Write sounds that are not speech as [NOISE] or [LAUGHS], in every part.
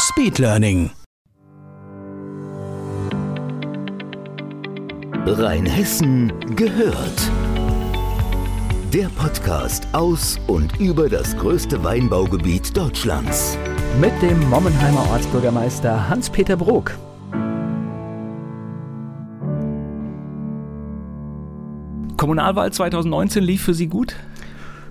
Speedlearning. Rheinhessen gehört. Der Podcast aus und über das größte Weinbaugebiet Deutschlands. Mit dem Mommenheimer Ortsbürgermeister Hans-Peter Brok. Kommunalwahl 2019 lief für Sie gut?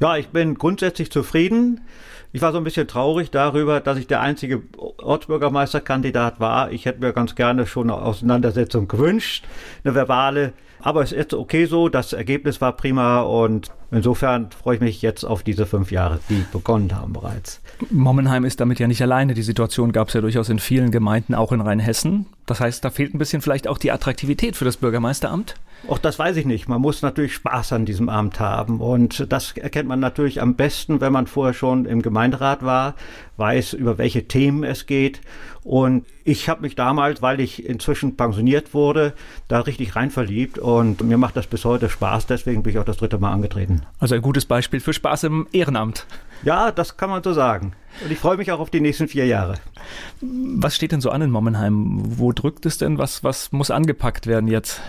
Ja, ich bin grundsätzlich zufrieden. Ich war so ein bisschen traurig darüber, dass ich der einzige Ortsbürgermeisterkandidat war. Ich hätte mir ganz gerne schon eine Auseinandersetzung gewünscht, eine verbale. Aber es ist okay so, das Ergebnis war prima und insofern freue ich mich jetzt auf diese fünf Jahre, die begonnen haben bereits. Mommenheim ist damit ja nicht alleine. Die Situation gab es ja durchaus in vielen Gemeinden, auch in Rheinhessen. Das heißt, da fehlt ein bisschen vielleicht auch die Attraktivität für das Bürgermeisteramt? Auch das weiß ich nicht. Man muss natürlich Spaß an diesem Amt haben. Und das erkennt man natürlich am besten, wenn man vorher schon im Gemeinderat war, weiß, über welche Themen es geht. Und ich habe mich damals, weil ich inzwischen pensioniert wurde, da richtig rein verliebt. Und mir macht das bis heute Spaß. Deswegen bin ich auch das dritte Mal angetreten. Also ein gutes Beispiel für Spaß im Ehrenamt. Ja, das kann man so sagen. Und ich freue mich auch auf die nächsten vier Jahre. Was steht denn so an in Mommenheim? Wo drückt es denn? Was, was muss angepackt werden jetzt?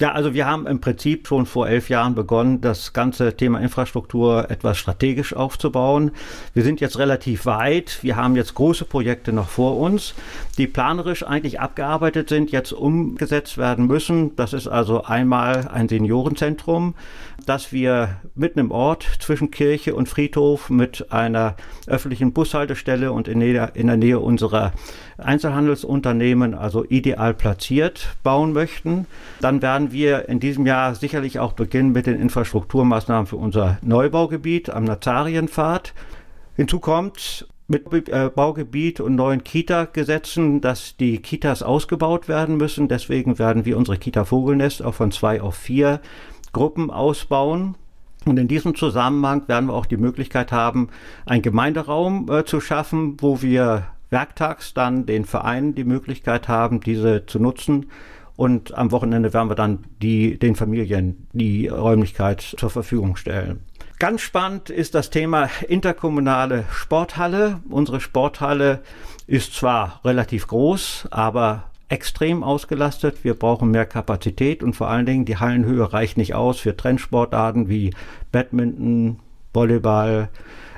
Ja, also wir haben im Prinzip schon vor elf Jahren begonnen, das ganze Thema Infrastruktur etwas strategisch aufzubauen. Wir sind jetzt relativ weit. Wir haben jetzt große Projekte noch vor uns, die planerisch eigentlich abgearbeitet sind, jetzt umgesetzt werden müssen. Das ist also einmal ein Seniorenzentrum, das wir mitten im Ort zwischen Kirche und Friedhof mit einer öffentlichen Bushaltestelle und in der, in der Nähe unserer Einzelhandelsunternehmen, also ideal platziert, bauen möchten. Dann werden wir in diesem Jahr sicherlich auch beginnen mit den Infrastrukturmaßnahmen für unser Neubaugebiet am Nazarienpfad. Hinzu kommt mit äh, Baugebiet und neuen Kita-Gesetzen, dass die Kitas ausgebaut werden müssen. Deswegen werden wir unsere Kita Vogelnest auch von zwei auf vier Gruppen ausbauen. Und in diesem Zusammenhang werden wir auch die Möglichkeit haben, einen Gemeinderaum äh, zu schaffen, wo wir werktags dann den Vereinen die Möglichkeit haben, diese zu nutzen. Und am Wochenende werden wir dann die, den Familien die Räumlichkeit zur Verfügung stellen. Ganz spannend ist das Thema interkommunale Sporthalle. Unsere Sporthalle ist zwar relativ groß, aber extrem ausgelastet. Wir brauchen mehr Kapazität und vor allen Dingen die Hallenhöhe reicht nicht aus für Trendsportarten wie Badminton, Volleyball,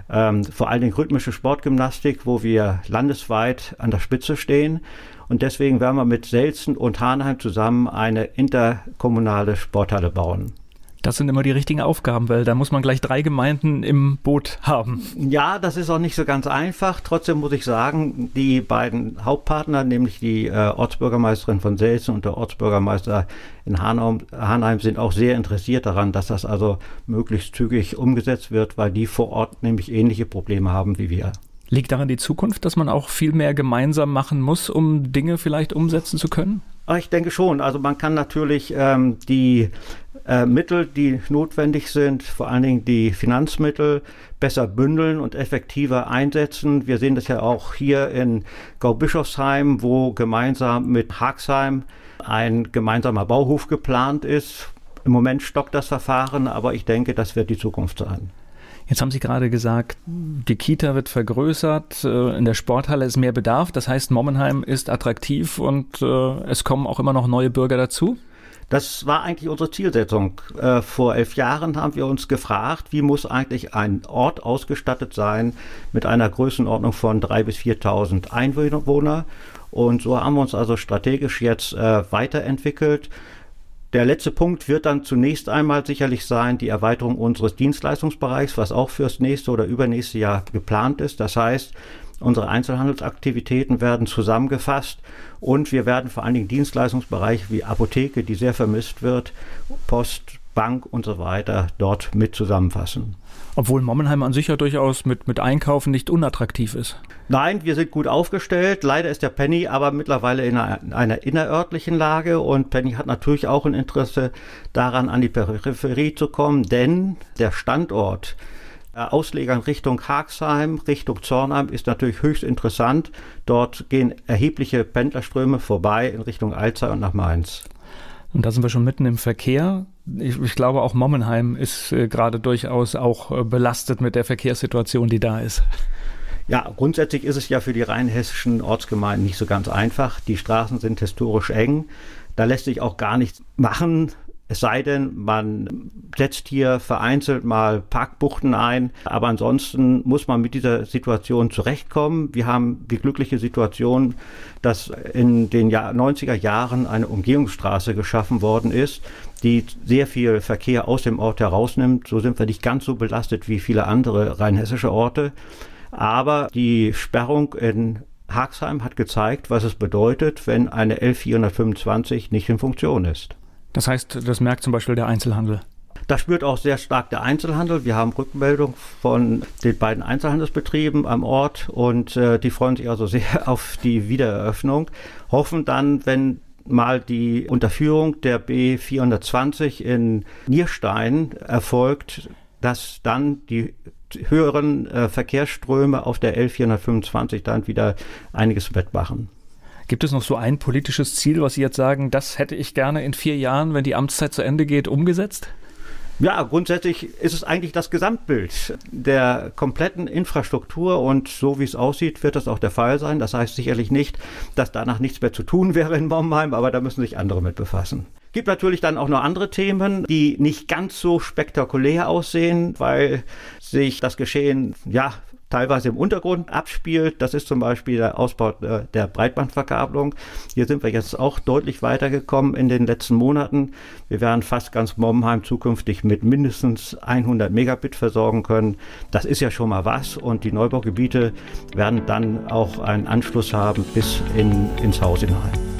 ähm, vor allen Dingen rhythmische Sportgymnastik, wo wir landesweit an der Spitze stehen. Und deswegen werden wir mit Selzen und Hahnheim zusammen eine interkommunale Sporthalle bauen. Das sind immer die richtigen Aufgaben, weil da muss man gleich drei Gemeinden im Boot haben. Ja, das ist auch nicht so ganz einfach. Trotzdem muss ich sagen, die beiden Hauptpartner, nämlich die äh, Ortsbürgermeisterin von Selzen und der Ortsbürgermeister in Hanheim, Hanheim, sind auch sehr interessiert daran, dass das also möglichst zügig umgesetzt wird, weil die vor Ort nämlich ähnliche Probleme haben wie wir. Liegt daran die Zukunft, dass man auch viel mehr gemeinsam machen muss, um Dinge vielleicht umsetzen zu können? Ich denke schon. Also man kann natürlich ähm, die äh, Mittel, die notwendig sind, vor allen Dingen die Finanzmittel, besser bündeln und effektiver einsetzen. Wir sehen das ja auch hier in Gaubischofsheim, wo gemeinsam mit Haxheim ein gemeinsamer Bauhof geplant ist. Im Moment stockt das Verfahren, aber ich denke, das wird die Zukunft sein. Jetzt haben Sie gerade gesagt, die Kita wird vergrößert, äh, in der Sporthalle ist mehr Bedarf. Das heißt, Mommenheim ist attraktiv und äh, es kommen auch immer noch neue Bürger dazu? Das war eigentlich unsere Zielsetzung. Äh, vor elf Jahren haben wir uns gefragt, wie muss eigentlich ein Ort ausgestattet sein mit einer Größenordnung von drei bis 4.000 Einwohner. Und so haben wir uns also strategisch jetzt äh, weiterentwickelt. Der letzte Punkt wird dann zunächst einmal sicherlich sein, die Erweiterung unseres Dienstleistungsbereichs, was auch fürs nächste oder übernächste Jahr geplant ist. Das heißt, Unsere Einzelhandelsaktivitäten werden zusammengefasst und wir werden vor allen Dingen Dienstleistungsbereiche wie Apotheke, die sehr vermisst wird, Post, Bank und so weiter dort mit zusammenfassen. Obwohl Mommenheim an sich ja durchaus mit, mit Einkaufen nicht unattraktiv ist. Nein, wir sind gut aufgestellt. Leider ist der Penny aber mittlerweile in einer, einer innerörtlichen Lage und Penny hat natürlich auch ein Interesse daran, an die Peripherie zu kommen, denn der Standort Auslegern Richtung Haagsheim, Richtung Zornheim ist natürlich höchst interessant. Dort gehen erhebliche Pendlerströme vorbei in Richtung Alzey und nach Mainz. Und da sind wir schon mitten im Verkehr. Ich, ich glaube, auch Mommenheim ist äh, gerade durchaus auch äh, belastet mit der Verkehrssituation, die da ist. Ja, grundsätzlich ist es ja für die rheinhessischen Ortsgemeinden nicht so ganz einfach. Die Straßen sind historisch eng. Da lässt sich auch gar nichts machen. Es sei denn, man setzt hier vereinzelt mal Parkbuchten ein, aber ansonsten muss man mit dieser Situation zurechtkommen. Wir haben die glückliche Situation, dass in den 90er Jahren eine Umgehungsstraße geschaffen worden ist, die sehr viel Verkehr aus dem Ort herausnimmt. So sind wir nicht ganz so belastet wie viele andere rheinhessische Orte. Aber die Sperrung in Haxheim hat gezeigt, was es bedeutet, wenn eine L425 nicht in Funktion ist. Das heißt, das merkt zum Beispiel der Einzelhandel. Das spürt auch sehr stark der Einzelhandel. Wir haben Rückmeldung von den beiden Einzelhandelsbetrieben am Ort und äh, die freuen sich also [LAUGHS] sehr auf die Wiedereröffnung. Hoffen dann, wenn mal die Unterführung der B420 in Nierstein erfolgt, dass dann die höheren äh, Verkehrsströme auf der L425 dann wieder einiges wettmachen. Gibt es noch so ein politisches Ziel, was Sie jetzt sagen, das hätte ich gerne in vier Jahren, wenn die Amtszeit zu Ende geht, umgesetzt? Ja, grundsätzlich ist es eigentlich das Gesamtbild der kompletten Infrastruktur und so wie es aussieht, wird das auch der Fall sein. Das heißt sicherlich nicht, dass danach nichts mehr zu tun wäre in Momheim, aber da müssen sich andere mit befassen. Gibt natürlich dann auch noch andere Themen, die nicht ganz so spektakulär aussehen, weil sich das Geschehen ja teilweise im Untergrund abspielt. Das ist zum Beispiel der Ausbau der Breitbandverkabelung. Hier sind wir jetzt auch deutlich weitergekommen in den letzten Monaten. Wir werden fast ganz Mommenheim zukünftig mit mindestens 100 Megabit versorgen können. Das ist ja schon mal was und die Neubaugebiete werden dann auch einen Anschluss haben bis in, ins Haus hinein.